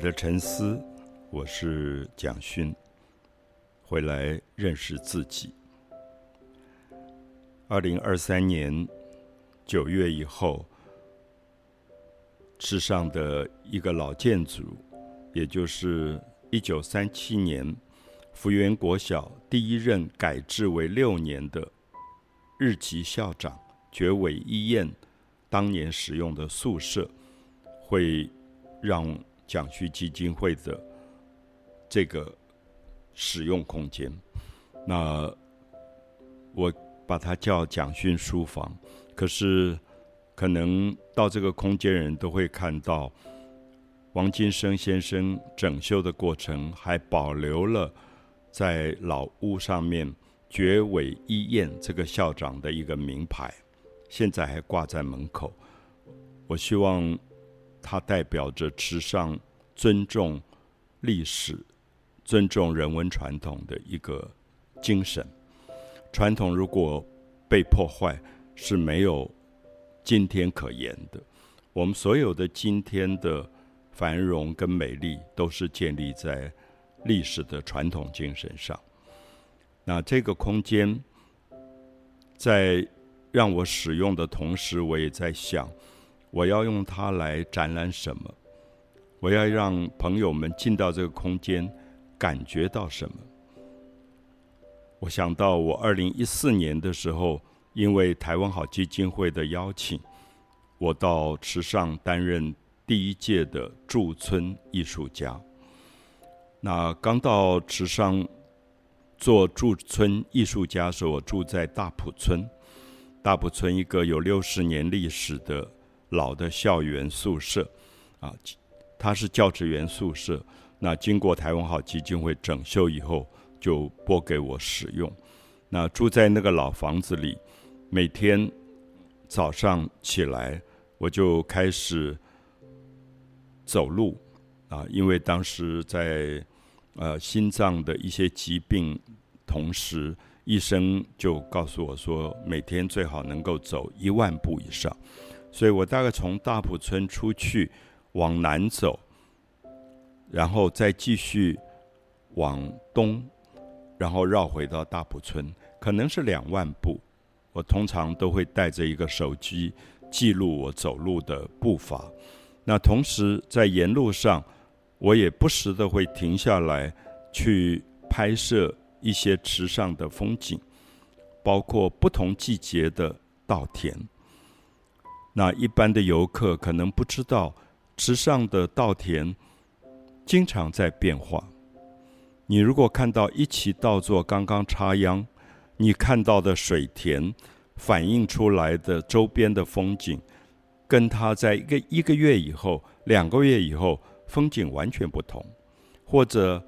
的沉思，我是蒋勋，回来认识自己。二零二三年九月以后，世上的一个老建筑，也就是一九三七年福源国小第一任改制为六年的日籍校长绝尾一彦当年使用的宿舍，会让蒋旭基金会的这个使用空间，那我把它叫蒋勋书房。可是，可能到这个空间人都会看到，王金生先生整修的过程还保留了在老屋上面绝尾一彦这个校长的一个名牌，现在还挂在门口。我希望。它代表着池上尊重历史、尊重人文传统的一个精神。传统如果被破坏，是没有今天可言的。我们所有的今天的繁荣跟美丽，都是建立在历史的传统精神上。那这个空间在让我使用的同时，我也在想。我要用它来展览什么？我要让朋友们进到这个空间，感觉到什么？我想到我二零一四年的时候，因为台湾好基金会的邀请，我到池上担任第一届的驻村艺术家。那刚到池上做驻村艺术家时，我住在大埔村。大埔村一个有六十年历史的。老的校园宿舍，啊，它是教职员宿舍。那经过台湾好基金会整修以后，就拨给我使用。那住在那个老房子里，每天早上起来，我就开始走路，啊，因为当时在呃心脏的一些疾病，同时医生就告诉我说，每天最好能够走一万步以上。所以我大概从大埔村出去，往南走，然后再继续往东，然后绕回到大埔村，可能是两万步。我通常都会带着一个手机记录我走路的步伐。那同时在沿路上，我也不时的会停下来去拍摄一些池上的风景，包括不同季节的稻田。那一般的游客可能不知道，池上的稻田经常在变化。你如果看到一起稻作刚刚插秧，你看到的水田反映出来的周边的风景，跟它在一个一个月以后、两个月以后风景完全不同。或者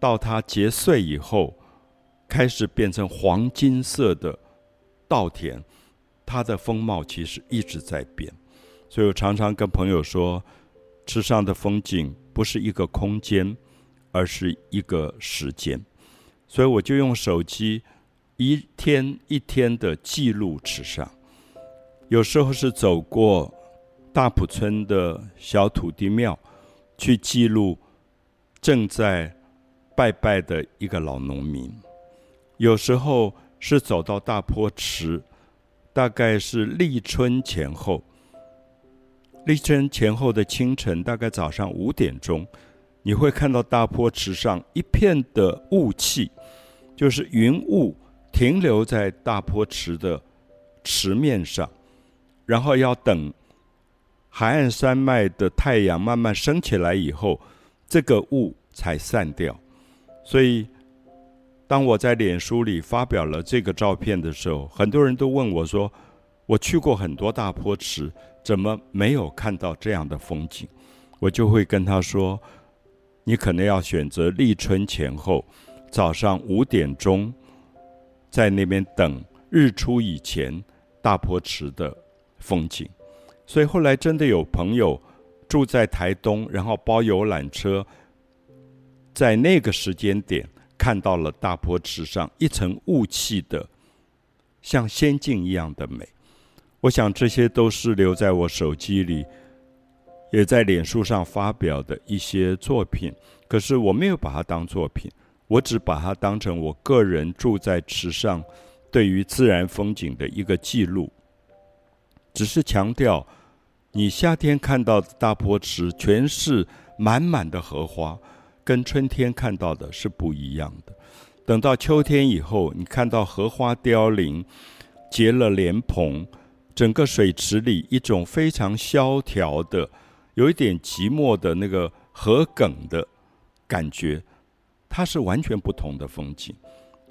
到它结穗以后，开始变成黄金色的稻田。它的风貌其实一直在变，所以我常常跟朋友说，池上的风景不是一个空间，而是一个时间。所以我就用手机一天一天的记录池上。有时候是走过大埔村的小土地庙，去记录正在拜拜的一个老农民；有时候是走到大坡池。大概是立春前后，立春前后的清晨，大概早上五点钟，你会看到大坡池上一片的雾气，就是云雾停留在大坡池的池面上，然后要等海岸山脉的太阳慢慢升起来以后，这个雾才散掉，所以。当我在脸书里发表了这个照片的时候，很多人都问我说：“我去过很多大坡池，怎么没有看到这样的风景？”我就会跟他说：“你可能要选择立春前后，早上五点钟，在那边等日出以前大坡池的风景。”所以后来真的有朋友住在台东，然后包游览车，在那个时间点。看到了大坡池上一层雾气的，像仙境一样的美。我想这些都是留在我手机里，也在脸书上发表的一些作品。可是我没有把它当作品，我只把它当成我个人住在池上对于自然风景的一个记录。只是强调，你夏天看到的大坡池全是满满的荷花，跟春天看到的是不一样的。等到秋天以后，你看到荷花凋零，结了莲蓬，整个水池里一种非常萧条的、有一点寂寞的那个荷梗的感觉，它是完全不同的风景。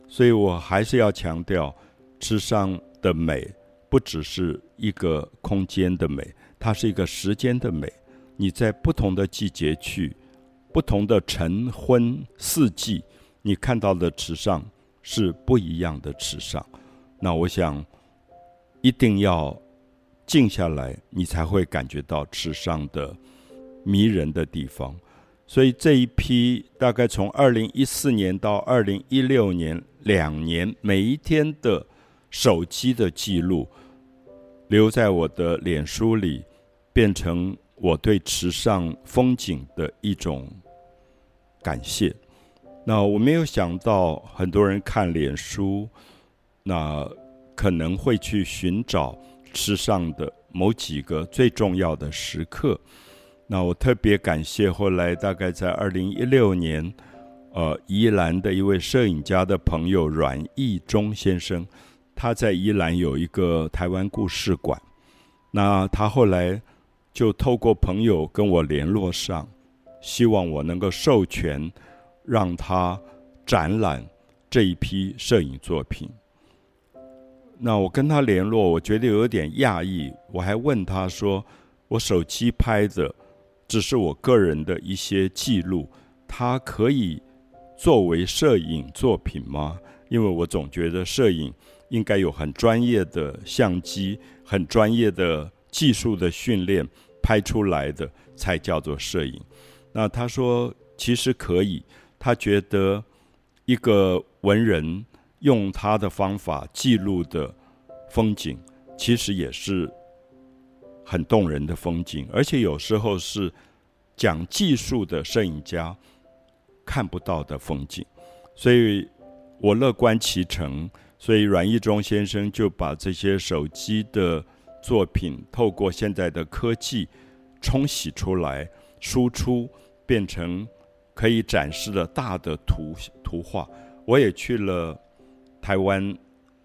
所以我还是要强调，池上的美不只是一个空间的美，它是一个时间的美。你在不同的季节去，不同的晨昏四季。你看到的池上是不一样的池上，那我想一定要静下来，你才会感觉到池上的迷人的地方。所以这一批大概从二零一四年到二零一六年两年，每一天的手机的记录留在我的脸书里，变成我对池上风景的一种感谢。那我没有想到，很多人看脸书，那可能会去寻找世上的某几个最重要的时刻。那我特别感谢后来大概在二零一六年，呃，宜兰的一位摄影家的朋友阮义忠先生，他在宜兰有一个台湾故事馆。那他后来就透过朋友跟我联络上，希望我能够授权。让他展览这一批摄影作品。那我跟他联络，我觉得有点讶异。我还问他说：“我手机拍的只是我个人的一些记录，它可以作为摄影作品吗？”因为我总觉得摄影应该有很专业的相机、很专业的技术的训练拍出来的才叫做摄影。那他说：“其实可以。”他觉得一个文人用他的方法记录的风景，其实也是很动人的风景，而且有时候是讲技术的摄影家看不到的风景。所以我乐观其成，所以阮义忠先生就把这些手机的作品透过现在的科技冲洗出来，输出变成。可以展示的大的图图画，我也去了台湾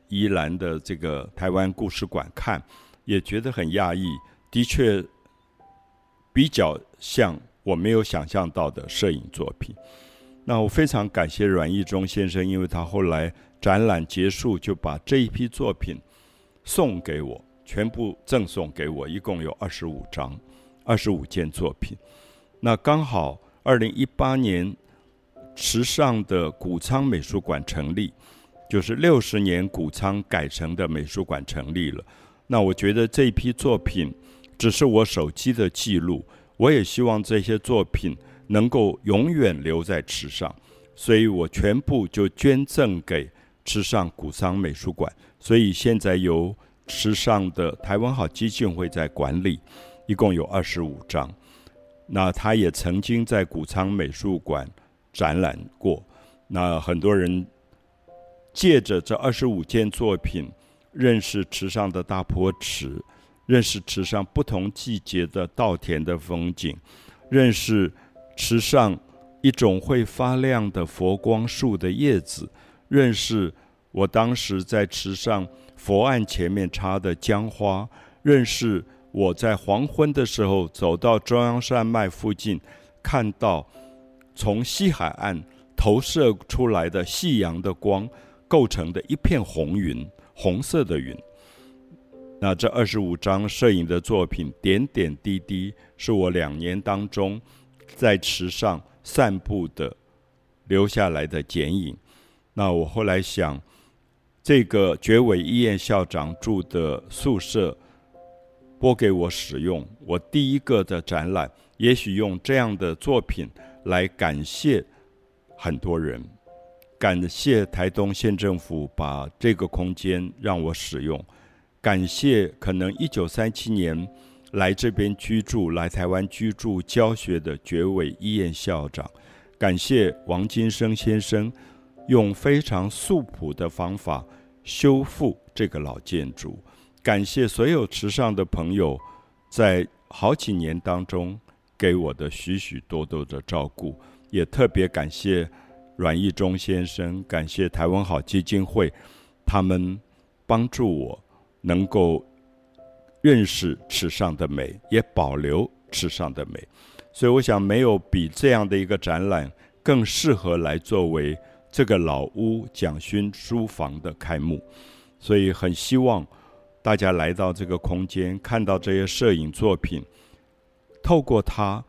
宜兰的这个台湾故事馆看，也觉得很讶异，的确比较像我没有想象到的摄影作品。那我非常感谢阮义忠先生，因为他后来展览结束就把这一批作品送给我，全部赠送给我，一共有二十五张，二十五件作品。那刚好。二零一八年，池上的谷仓美术馆成立，就是六十年谷仓改成的美术馆成立了。那我觉得这一批作品只是我手机的记录，我也希望这些作品能够永远留在池上，所以我全部就捐赠给池上谷仓美术馆。所以现在由池上的台湾好基金会在管理，一共有二十五张。那他也曾经在谷仓美术馆展览过。那很多人借着这二十五件作品，认识池上的大坡池，认识池上不同季节的稻田的风景，认识池上一种会发亮的佛光树的叶子，认识我当时在池上佛案前面插的姜花，认识。我在黄昏的时候走到中央山脉附近，看到从西海岸投射出来的夕阳的光构成的一片红云，红色的云。那这二十五张摄影的作品，点点滴滴，是我两年当中在池上散步的留下来的剪影。那我后来想，这个绝尾医院校长住的宿舍。拨给我使用，我第一个的展览，也许用这样的作品来感谢很多人，感谢台东县政府把这个空间让我使用，感谢可能一九三七年来这边居住、来台湾居住教学的绝尾医院校长，感谢王金生先生用非常素朴的方法修复这个老建筑，感谢所有池上的朋友在好几年当中给我的许许多多的照顾，也特别感谢阮义忠先生，感谢台湾好基金会，他们帮助我能够。认识池上的美，也保留池上的美，所以我想没有比这样的一个展览更适合来作为这个老屋蒋勋书房的开幕。所以很希望大家来到这个空间，看到这些摄影作品，透过它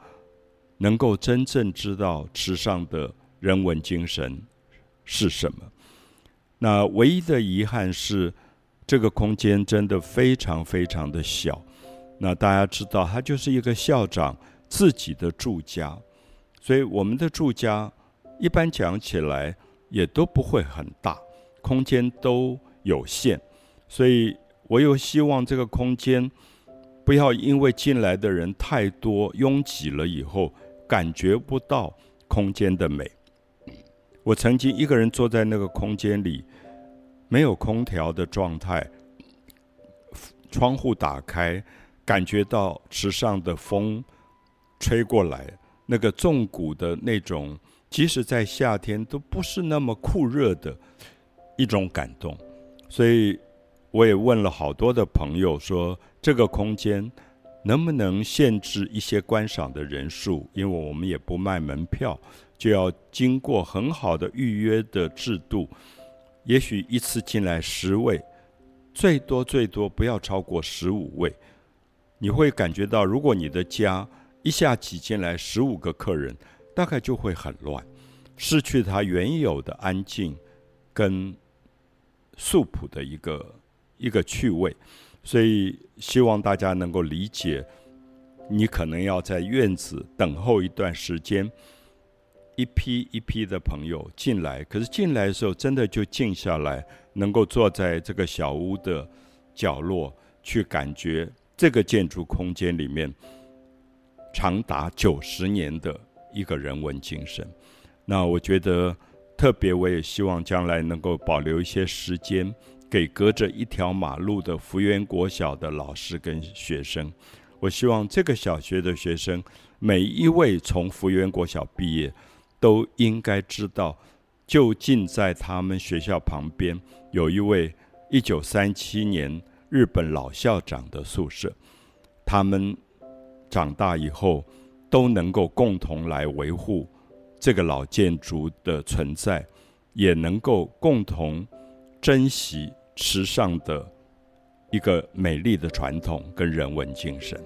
能够真正知道池上的人文精神是什么。那唯一的遗憾是。这个空间真的非常非常的小，那大家知道，它就是一个校长自己的住家，所以我们的住家一般讲起来也都不会很大，空间都有限，所以我又希望这个空间不要因为进来的人太多拥挤了以后感觉不到空间的美。我曾经一个人坐在那个空间里。没有空调的状态，窗户打开，感觉到池上的风吹过来，那个纵谷的那种，即使在夏天都不是那么酷热的一种感动。所以我也问了好多的朋友，说这个空间能不能限制一些观赏的人数？因为我们也不卖门票，就要经过很好的预约的制度。也许一次进来十位，最多最多不要超过十五位。你会感觉到，如果你的家一下挤进来十五个客人，大概就会很乱，失去它原有的安静跟素朴的一个一个趣味。所以希望大家能够理解，你可能要在院子等候一段时间。一批一批的朋友进来，可是进来的时候真的就静下来，能够坐在这个小屋的角落，去感觉这个建筑空间里面长达九十年的一个人文精神。那我觉得特别，我也希望将来能够保留一些时间，给隔着一条马路的福源国小的老师跟学生。我希望这个小学的学生每一位从福源国小毕业。都应该知道，就近在他们学校旁边有一位一九三七年日本老校长的宿舍。他们长大以后都能够共同来维护这个老建筑的存在，也能够共同珍惜时尚的一个美丽的传统跟人文精神。